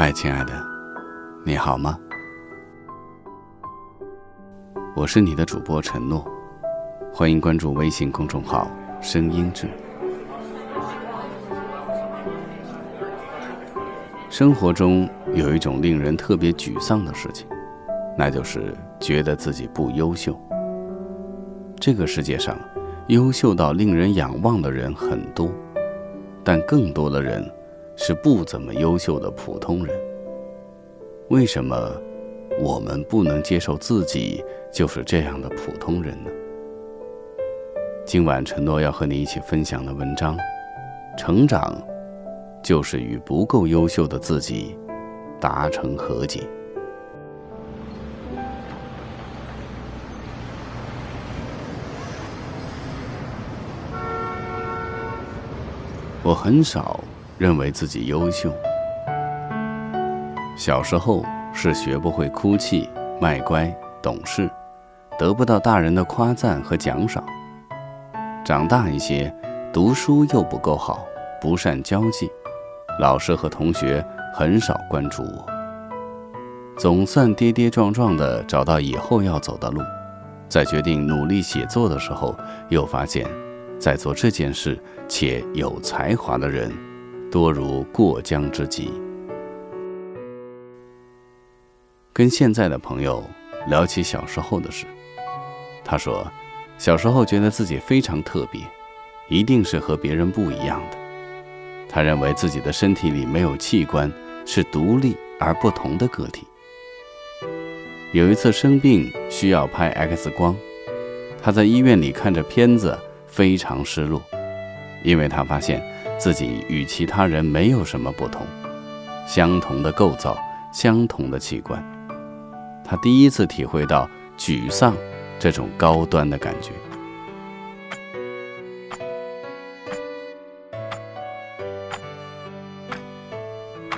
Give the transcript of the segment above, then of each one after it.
嗨，亲爱的，你好吗？我是你的主播陈诺，欢迎关注微信公众号“声音志”。生活中有一种令人特别沮丧的事情，那就是觉得自己不优秀。这个世界上，优秀到令人仰望的人很多，但更多的人。是不怎么优秀的普通人。为什么我们不能接受自己就是这样的普通人呢？今晚承诺要和你一起分享的文章，成长就是与不够优秀的自己达成和解。我很少。认为自己优秀。小时候是学不会哭泣、卖乖、懂事，得不到大人的夸赞和奖赏。长大一些，读书又不够好，不善交际，老师和同学很少关注我。总算跌跌撞撞地找到以后要走的路，在决定努力写作的时候，又发现，在做这件事且有才华的人。多如过江之鲫。跟现在的朋友聊起小时候的事，他说，小时候觉得自己非常特别，一定是和别人不一样的。他认为自己的身体里没有器官，是独立而不同的个体。有一次生病需要拍 X 光，他在医院里看着片子，非常失落，因为他发现。自己与其他人没有什么不同，相同的构造，相同的器官。他第一次体会到沮丧这种高端的感觉。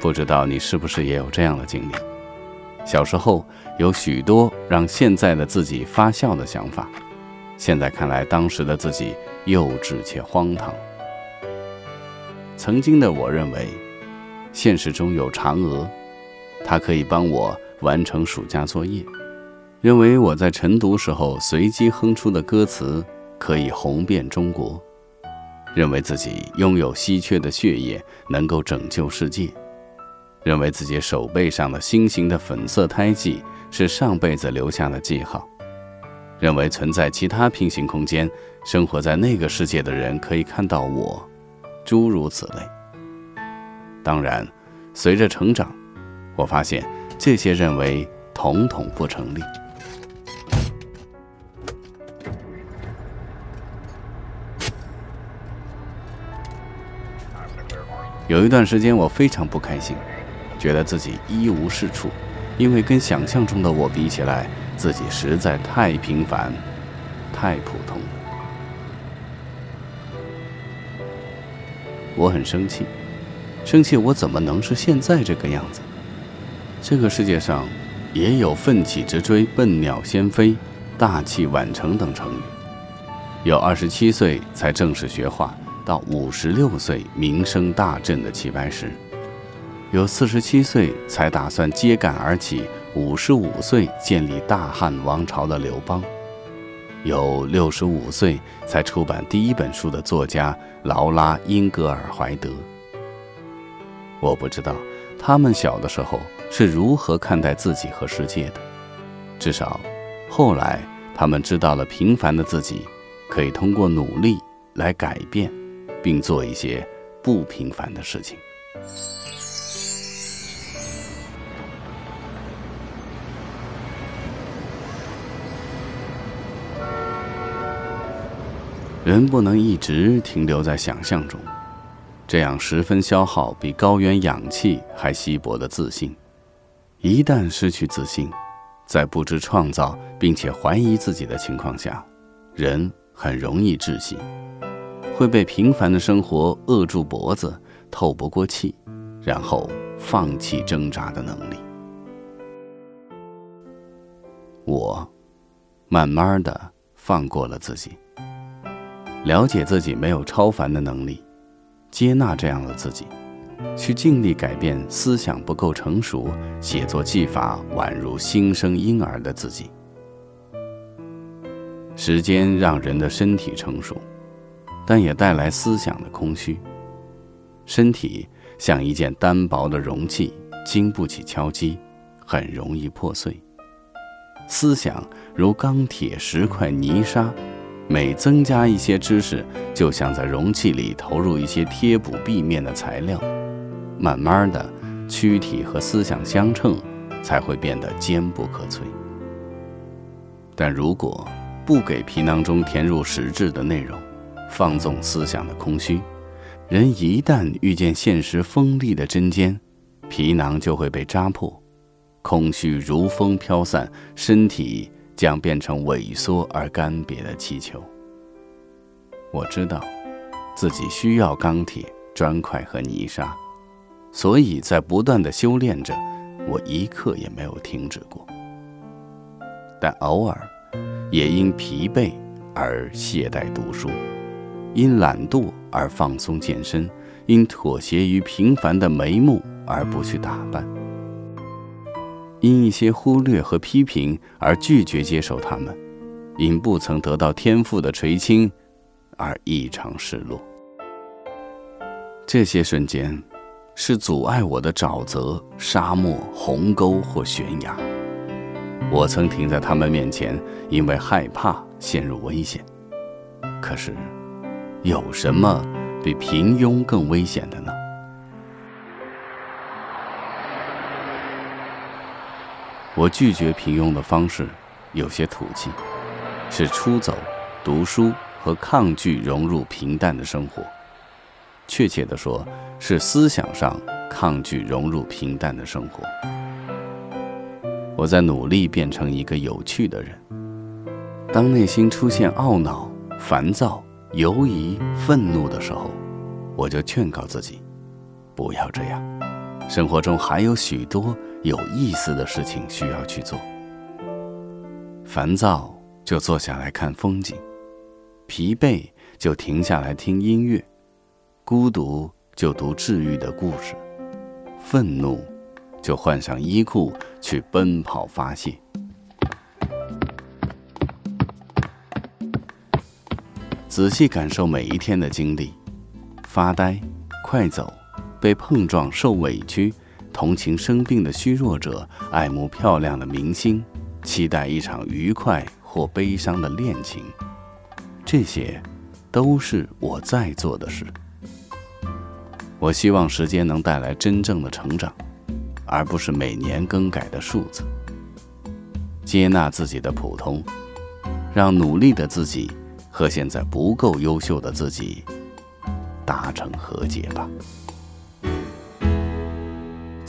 不知道你是不是也有这样的经历？小时候有许多让现在的自己发笑的想法，现在看来，当时的自己幼稚且荒唐。曾经的我认为，现实中有嫦娥，它可以帮我完成暑假作业；认为我在晨读时候随机哼出的歌词可以红遍中国；认为自己拥有稀缺的血液能够拯救世界；认为自己手背上的星形的粉色胎记是上辈子留下的记号；认为存在其他平行空间，生活在那个世界的人可以看到我。诸如此类。当然，随着成长，我发现这些认为统统不成立。有一段时间，我非常不开心，觉得自己一无是处，因为跟想象中的我比起来，自己实在太平凡，太普通。我很生气，生气我怎么能是现在这个样子？这个世界上也有“奋起直追”“笨鸟先飞”“大器晚成”等成语，有二十七岁才正式学画，到五十六岁名声大振的齐白石；有四十七岁才打算揭竿而起，五十五岁建立大汉王朝的刘邦。有六十五岁才出版第一本书的作家劳拉·英格尔怀德。我不知道他们小的时候是如何看待自己和世界的，至少后来他们知道了平凡的自己可以通过努力来改变，并做一些不平凡的事情。人不能一直停留在想象中，这样十分消耗比高原氧气还稀薄的自信。一旦失去自信，在不知创造并且怀疑自己的情况下，人很容易窒息，会被平凡的生活扼住脖子，透不过气，然后放弃挣扎的能力。我慢慢的放过了自己，了解自己没有超凡的能力，接纳这样的自己。去尽力改变思想不够成熟、写作技法宛如新生婴儿的自己。时间让人的身体成熟，但也带来思想的空虚。身体像一件单薄的容器，经不起敲击，很容易破碎。思想如钢铁、石块、泥沙，每增加一些知识，就像在容器里投入一些贴补壁面的材料。慢慢的，躯体和思想相称，才会变得坚不可摧。但如果不给皮囊中填入实质的内容，放纵思想的空虚，人一旦遇见现实锋利的针尖，皮囊就会被扎破，空虚如风飘散，身体将变成萎缩而干瘪的气球。我知道，自己需要钢铁、砖块和泥沙。所以在不断的修炼着，我一刻也没有停止过。但偶尔，也因疲惫而懈怠读书，因懒惰而放松健身，因妥协于平凡的眉目而不去打扮，因一些忽略和批评而拒绝接受他们，因不曾得到天赋的垂青而异常失落。这些瞬间。是阻碍我的沼泽、沙漠、鸿沟或悬崖。我曾停在他们面前，因为害怕陷入危险。可是，有什么比平庸更危险的呢？我拒绝平庸的方式有些土气，是出走、读书和抗拒融入平淡的生活。确切地说，是思想上抗拒融入平淡的生活。我在努力变成一个有趣的人。当内心出现懊恼、烦躁、犹疑、愤怒的时候，我就劝告自己，不要这样。生活中还有许多有意思的事情需要去做。烦躁就坐下来看风景，疲惫就停下来听音乐。孤独就读治愈的故事，愤怒就换上衣裤去奔跑发泄。仔细感受每一天的经历：发呆、快走、被碰撞、受委屈、同情生病的虚弱者、爱慕漂亮的明星、期待一场愉快或悲伤的恋情，这些都是我在做的事。我希望时间能带来真正的成长，而不是每年更改的数字。接纳自己的普通，让努力的自己和现在不够优秀的自己达成和解吧。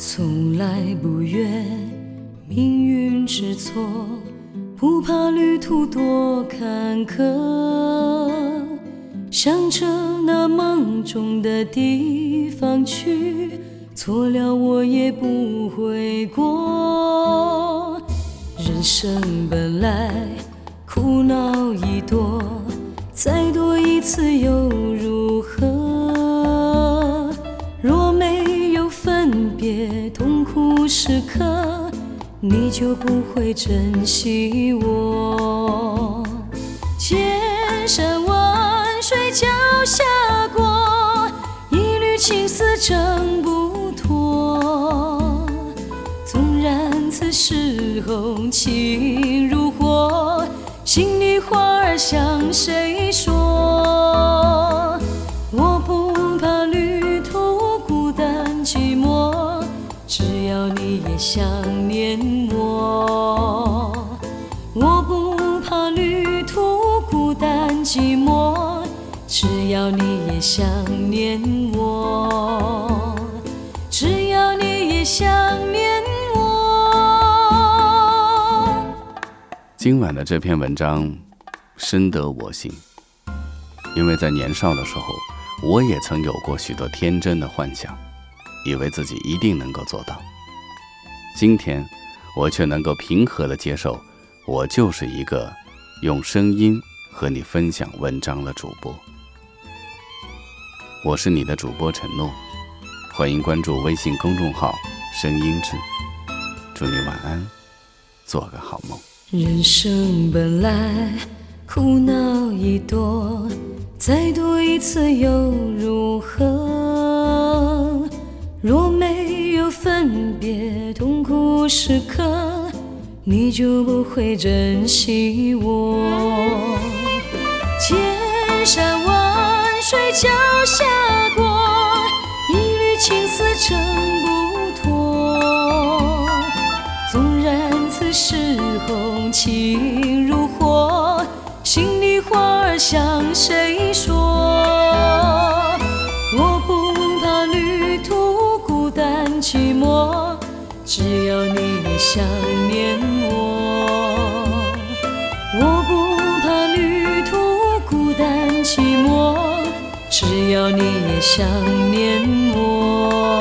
从来不怨命运之错，不怕旅途多坎坷。向着那梦中的地方去，错了我也不悔过。人生本来苦恼已多，再多一次又如别痛苦时刻，你就不会珍惜我。千山万。水脚下过，一缕青丝挣不脱。纵然此时红情如火，心里话儿向谁说？想念我，只要你也想念我。今晚的这篇文章深得我心，因为在年少的时候，我也曾有过许多天真的幻想，以为自己一定能够做到。今天，我却能够平和的接受，我就是一个用声音和你分享文章的主播。我是你的主播承诺，欢迎关注微信公众号“声音志”，祝你晚安，做个好梦。人生本来苦恼已多，再多一次又如何？若没有分别痛苦时刻，你就不会珍惜我。千山万水脚下过，一缕青丝挣不脱。纵然此时红情如火，心里话儿向谁说？我不怕旅途孤单寂寞，只要你也想念我。你也想念我，